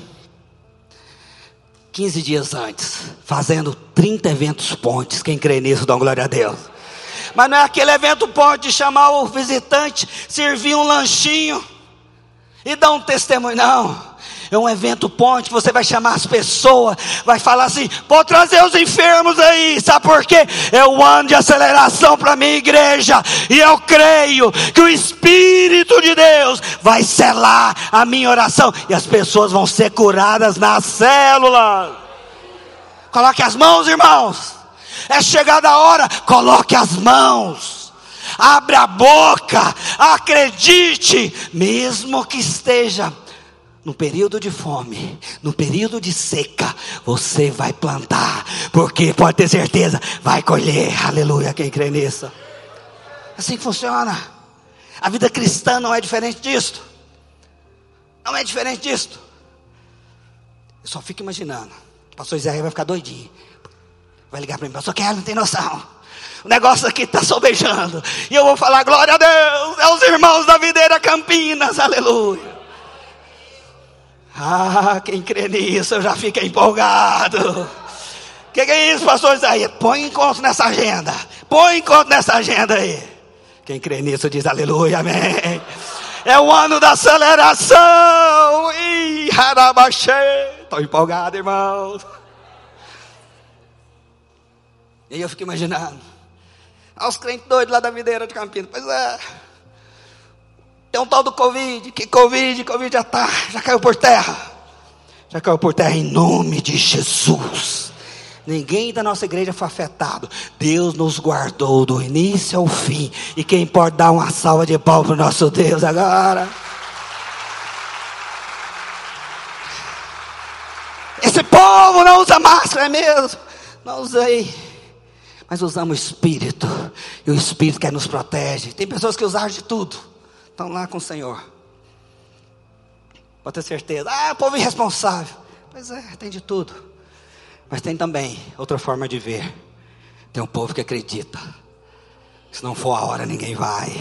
15 dias antes, fazendo 30 eventos pontes. Quem crê nisso, dá glória a Deus. Mas não é aquele evento pode chamar o visitante, servir um lanchinho e dar um testemunho. Não. É um evento ponte, você vai chamar as pessoas, vai falar assim: pode trazer os enfermos aí, sabe por quê? É o ano de aceleração para a minha igreja, e eu creio que o Espírito de Deus vai selar a minha oração, e as pessoas vão ser curadas nas células. Coloque as mãos, irmãos. É chegada a hora, coloque as mãos. Abra a boca, acredite, mesmo que esteja no período de fome, no período de seca, você vai plantar, porque pode ter certeza, vai colher. Aleluia, quem crê nisso? Assim funciona. A vida cristã não é diferente disto. Não é diferente disto. Eu só fico imaginando. O pastor Israel vai ficar doidinho. Vai ligar para mim, pastor Kelly, não tem noção. O negócio aqui está sobejando. E eu vou falar, glória a Deus, é os irmãos da videira Campinas, aleluia. Ah, quem crê nisso, eu já fico empolgado. O que, que, é isso, pastor Isaías? Põe encontro nessa agenda. Põe encontro nessa agenda aí. Quem crê nisso diz aleluia, amém. É o ano da aceleração. Ih. Estou empolgado, irmão. E aí eu fico imaginando. Os crentes doidos lá da videira de Campinas. Pois é. Tem um tal do Covid, que Covid, Covid já tá, já caiu por terra. Já caiu por terra em nome de Jesus. Ninguém da nossa igreja foi afetado. Deus nos guardou do início ao fim. E quem pode dar uma salva de pau para o nosso Deus agora? Esse povo não usa máscara, é mesmo? Não usei. Mas usamos o Espírito. E o Espírito que nos protege. Tem pessoas que usaram de tudo estão lá com o Senhor. Pode ter certeza. Ah, povo irresponsável. Pois é, tem de tudo. Mas tem também outra forma de ver. Tem um povo que acredita. Se não for a hora, ninguém vai.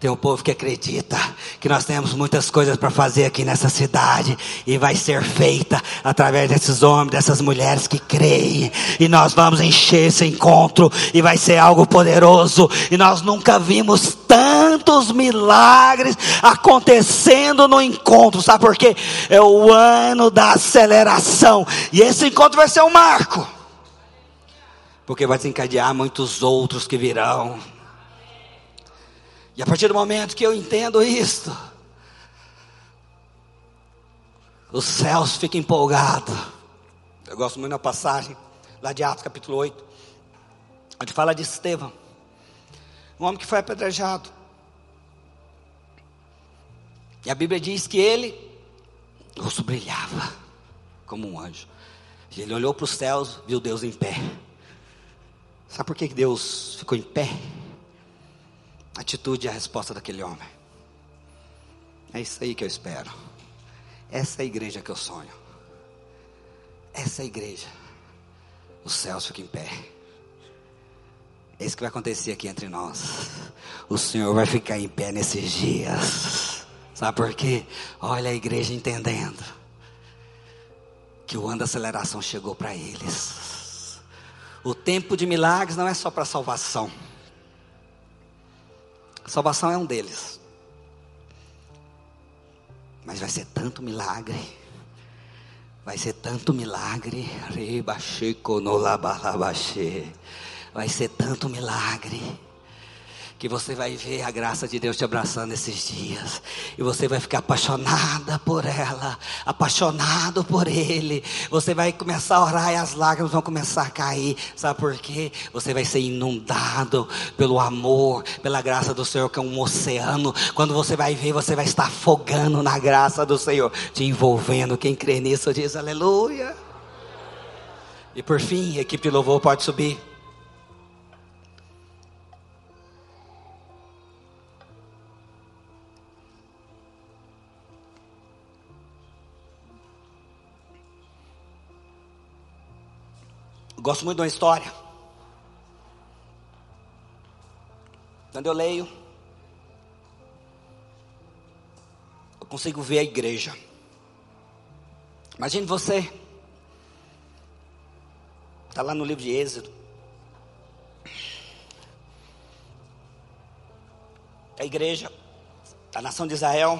Tem um povo que acredita que nós temos muitas coisas para fazer aqui nessa cidade e vai ser feita através desses homens, dessas mulheres que creem. E nós vamos encher esse encontro e vai ser algo poderoso. E nós nunca vimos tantos milagres acontecendo no encontro. Sabe por quê? É o ano da aceleração. E esse encontro vai ser um marco. Porque vai desencadear muitos outros que virão. E a partir do momento que eu entendo isto, os céus ficam empolgados. Eu gosto muito da passagem lá de Atos capítulo 8, onde fala de Estevão, um homem que foi apedrejado. E a Bíblia diz que ele, o rosto brilhava como um anjo. Ele olhou para os céus, viu Deus em pé. Sabe por que Deus ficou em pé? Atitude e a resposta daquele homem. É isso aí que eu espero. Essa é a igreja que eu sonho. Essa é a igreja. Os céus ficam em pé. É isso que vai acontecer aqui entre nós. O Senhor vai ficar em pé nesses dias. Sabe por quê? Olha a igreja entendendo que o ano da aceleração chegou para eles. O tempo de milagres não é só para salvação. A salvação é um deles. Mas vai ser tanto milagre. Vai ser tanto milagre. Vai ser tanto milagre que você vai ver a graça de Deus te abraçando esses dias, e você vai ficar apaixonada por ela, apaixonado por Ele. Você vai começar a orar e as lágrimas vão começar a cair, sabe por quê? Você vai ser inundado pelo amor, pela graça do Senhor, que é um oceano. Quando você vai ver, você vai estar afogando na graça do Senhor, te envolvendo. Quem crê nisso diz aleluia. E por fim, a equipe de louvor pode subir. Gosto muito de uma história. Quando eu leio, eu consigo ver a igreja. Imagine você, está lá no livro de Êxodo. A igreja, a nação de Israel,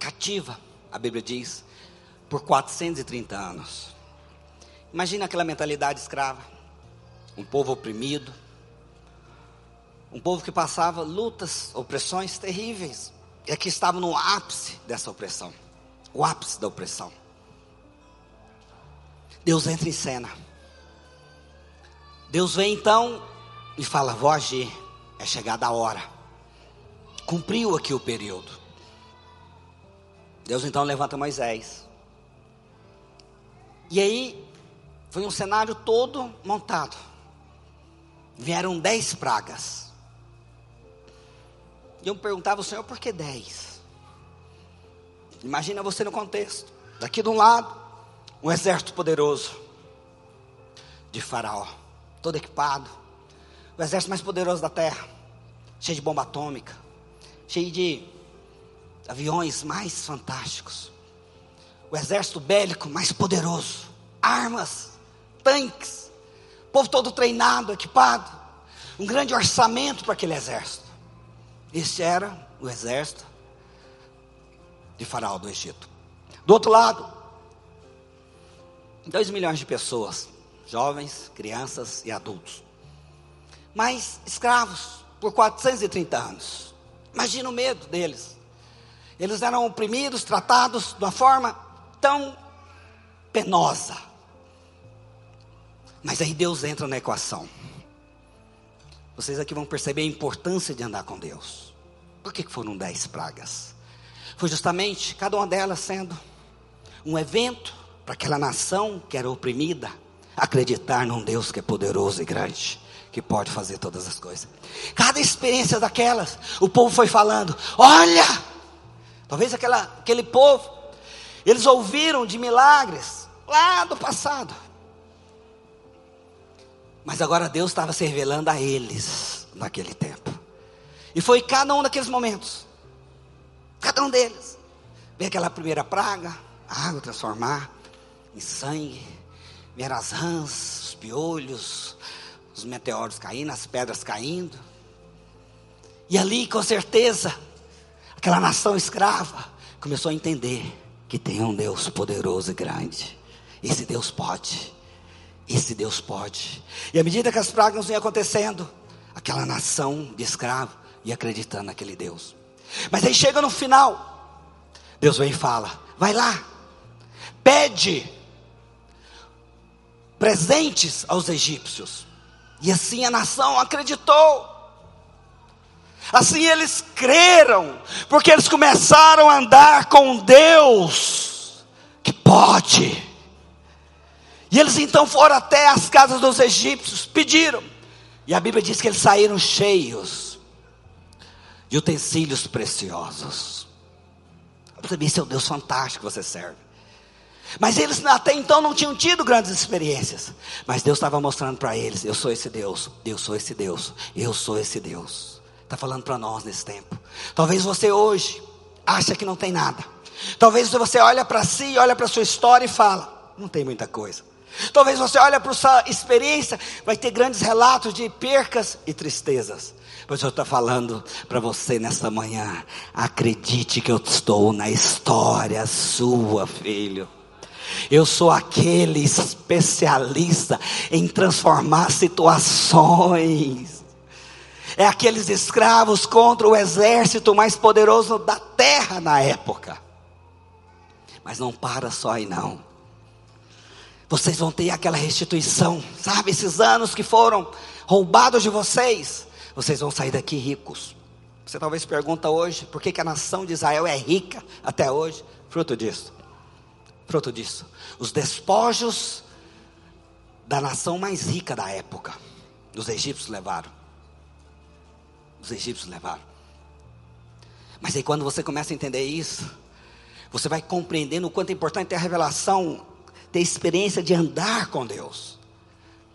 cativa, a Bíblia diz, por 430 anos. Imagina aquela mentalidade escrava. Um povo oprimido. Um povo que passava lutas, opressões terríveis. E aqui estava no ápice dessa opressão. O ápice da opressão. Deus entra em cena. Deus vem então e fala: Vou agir. é chegada a hora. Cumpriu aqui o período. Deus então levanta Moisés. E aí, foi um cenário todo montado. Vieram dez pragas. E eu perguntava ao Senhor, por que dez? Imagina você no contexto. Daqui de um lado, um exército poderoso de Faraó, todo equipado, o exército mais poderoso da terra, cheio de bomba atômica, cheio de aviões mais fantásticos, o exército bélico mais poderoso, armas, tanques, povo todo treinado, equipado, um grande orçamento para aquele exército. Esse era o exército de Faraó do Egito. Do outro lado, dois milhões de pessoas, jovens, crianças e adultos, mas escravos por 430 anos. Imagina o medo deles. Eles eram oprimidos, tratados de uma forma tão penosa. Mas aí Deus entra na equação. Vocês aqui vão perceber a importância de andar com Deus. Por que foram dez pragas? Foi justamente cada uma delas sendo um evento para aquela nação que era oprimida acreditar num Deus que é poderoso e grande, que pode fazer todas as coisas. Cada experiência daquelas, o povo foi falando: olha, talvez aquela, aquele povo, eles ouviram de milagres lá do passado. Mas agora Deus estava se revelando a eles naquele tempo. E foi cada um daqueles momentos. Cada um deles. Vem aquela primeira praga, a água transformar em sangue. Vieram as rãs, os piolhos, os meteoros caindo, as pedras caindo. E ali, com certeza, aquela nação escrava começou a entender que tem um Deus poderoso e grande. Esse Deus pode. Esse Deus pode. E à medida que as pragas iam acontecendo, aquela nação de escravo ia acreditando naquele Deus. Mas aí chega no final, Deus vem e fala: vai lá, pede presentes aos egípcios. E assim a nação acreditou. Assim eles creram, porque eles começaram a andar com Deus que pode. E eles então foram até as casas dos egípcios, pediram. E a Bíblia diz que eles saíram cheios de utensílios preciosos. Para mim, é o Deus fantástico que você serve. Mas eles até então não tinham tido grandes experiências. Mas Deus estava mostrando para eles: eu sou esse Deus, eu sou esse Deus, eu sou esse Deus. Está falando para nós nesse tempo. Talvez você hoje acha que não tem nada. Talvez você olha para si, olha para sua história e fala: não tem muita coisa. Talvez você olhe para sua experiência, vai ter grandes relatos de percas e tristezas. Mas eu estou falando para você nessa manhã. Acredite que eu estou na história sua, filho. Eu sou aquele especialista em transformar situações. É aqueles escravos contra o exército mais poderoso da terra na época. Mas não para só aí não vocês vão ter aquela restituição, sabe? Esses anos que foram roubados de vocês, vocês vão sair daqui ricos. Você talvez pergunta hoje, por que, que a nação de Israel é rica até hoje? Fruto disso. Fruto disso. Os despojos da nação mais rica da época. Os egípcios levaram. Os egípcios levaram. Mas aí quando você começa a entender isso, você vai compreendendo o quanto é importante ter a revelação ter experiência de andar com Deus.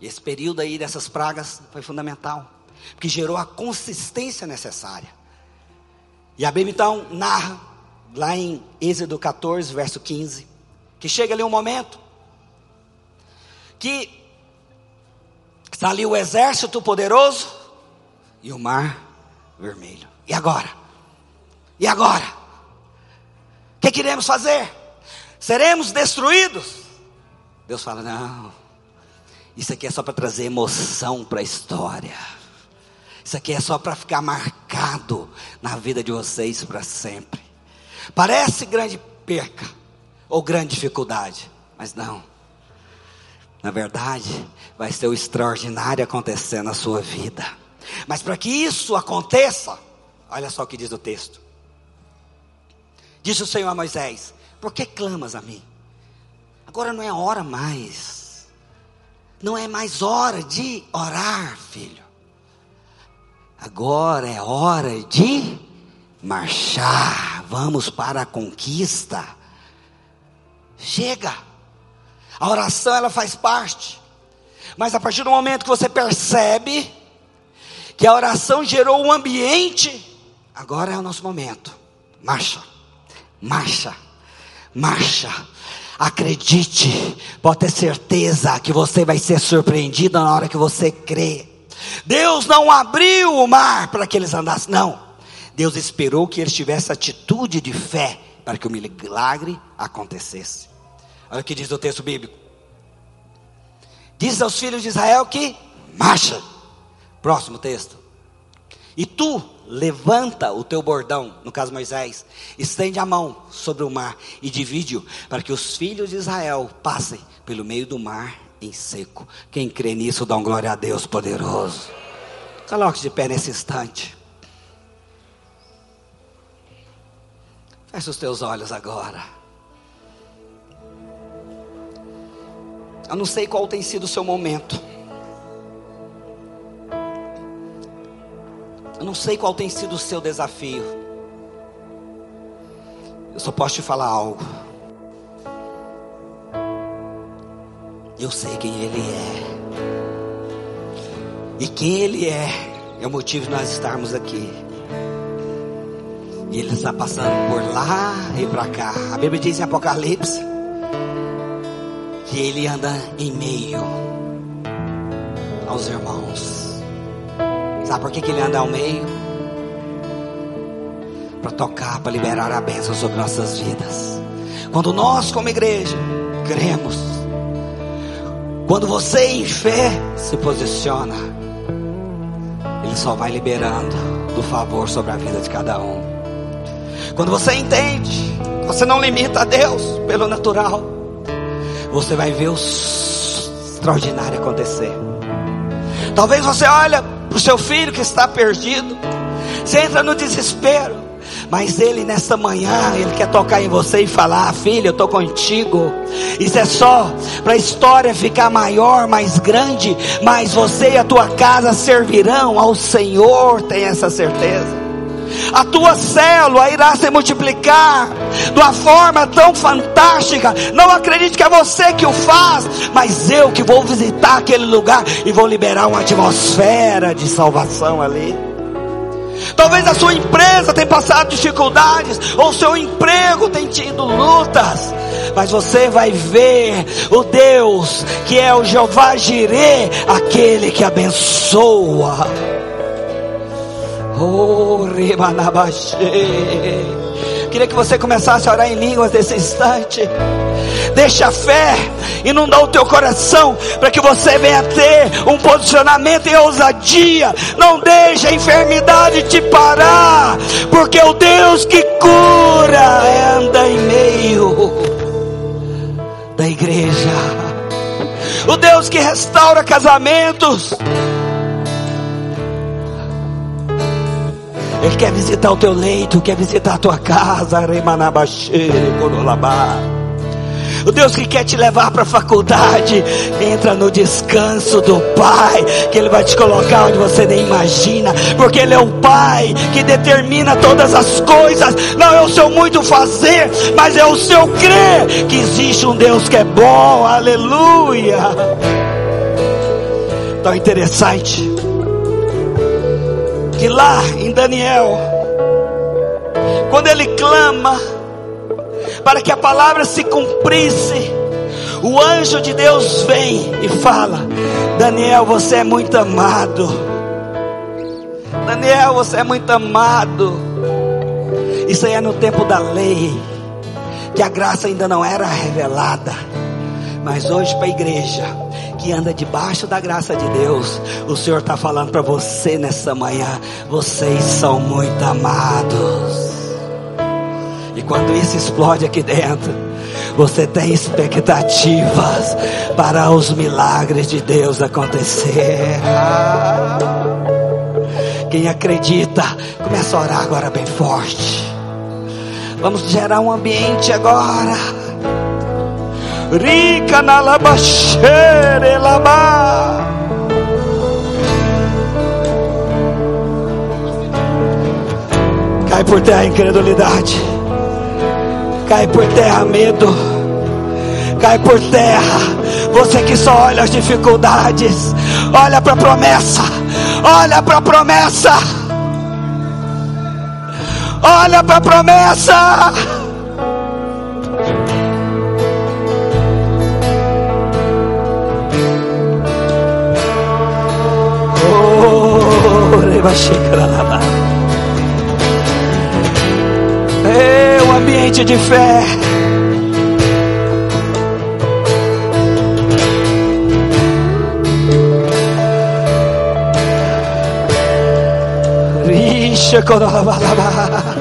E esse período aí dessas pragas foi fundamental, porque gerou a consistência necessária. E a Bíblia então narra, lá em Êxodo 14, verso 15, que chega ali um momento que está ali o exército poderoso e o mar vermelho. E agora? E agora? O que queremos fazer? Seremos destruídos? Deus fala: não, isso aqui é só para trazer emoção para a história. Isso aqui é só para ficar marcado na vida de vocês para sempre. Parece grande perca ou grande dificuldade, mas não. Na verdade, vai ser o extraordinário acontecendo na sua vida. Mas para que isso aconteça, olha só o que diz o texto. Disse o Senhor a Moisés: Por que clamas a mim? Agora não é hora mais. Não é mais hora de orar, filho. Agora é hora de marchar. Vamos para a conquista. Chega. A oração ela faz parte. Mas a partir do momento que você percebe que a oração gerou um ambiente, agora é o nosso momento. Marcha. Marcha. Marcha. Acredite, pode ter certeza que você vai ser surpreendido na hora que você crê. Deus não abriu o mar para que eles andassem, não. Deus esperou que eles tivessem atitude de fé para que o milagre acontecesse. Olha o que diz o texto bíblico. Diz aos filhos de Israel que marcha. Próximo texto. E tu levanta o teu bordão, no caso Moisés, estende a mão sobre o mar e divide-o, para que os filhos de Israel passem pelo meio do mar em seco. Quem crê nisso, dá um glória a Deus poderoso. Coloque de pé nesse instante. Feche os teus olhos agora. Eu não sei qual tem sido o seu momento. Não sei qual tem sido o seu desafio. Eu só posso te falar algo. Eu sei quem Ele é. E quem Ele é é o motivo de nós estarmos aqui. E Ele está passando por lá e para cá. A Bíblia diz em Apocalipse que Ele anda em meio aos irmãos. Sabe por que, que ele anda ao meio? Para tocar, para liberar a bênção sobre nossas vidas. Quando nós, como igreja, cremos, quando você em fé se posiciona, Ele só vai liberando do favor sobre a vida de cada um. Quando você entende, você não limita a Deus pelo natural, você vai ver o extraordinário acontecer. Talvez você olha o seu filho que está perdido. Você entra no desespero. Mas ele nesta manhã, ele quer tocar em você e falar: Filho, eu estou contigo. Isso é só para a história ficar maior, mais grande. Mas você e a tua casa servirão ao Senhor, tem essa certeza a tua célula irá se multiplicar de uma forma tão fantástica. Não acredite que é você que o faz, mas eu que vou visitar aquele lugar e vou liberar uma atmosfera de salvação ali. Talvez a sua empresa tenha passado dificuldades, ou seu emprego tenha tido lutas, mas você vai ver o Deus que é o Jeová Jireh, aquele que abençoa. Oh, Queria que você começasse a orar em línguas nesse instante. Deixa a fé inundar o teu coração para que você venha ter um posicionamento em ousadia. Não deixe a enfermidade te parar, porque o Deus que cura anda em meio da igreja. O Deus que restaura casamentos Ele quer visitar o teu leito, quer visitar a tua casa. O Deus que quer te levar para a faculdade, entra no descanso do Pai, que Ele vai te colocar onde você nem imagina, porque Ele é o Pai que determina todas as coisas. Não é o seu muito fazer, mas é o seu crer que existe um Deus que é bom. Aleluia. Tão interessante que lá em Daniel, quando ele clama para que a palavra se cumprisse, o anjo de Deus vem e fala: Daniel, você é muito amado. Daniel, você é muito amado. Isso aí é no tempo da lei, que a graça ainda não era revelada. Mas hoje para a igreja, que anda debaixo da graça de Deus, o Senhor está falando para você nessa manhã: vocês são muito amados. E quando isso explode aqui dentro, você tem expectativas para os milagres de Deus acontecer. Quem acredita, começa a orar agora bem forte. Vamos gerar um ambiente agora. Rica na labaxere lama. Cai por terra a incredulidade. Cai por terra medo. Cai por terra. Você que só olha as dificuldades. Olha para a promessa. Olha para a promessa. Olha para a promessa. É o ambiente de fé. Rixa coralabalabá.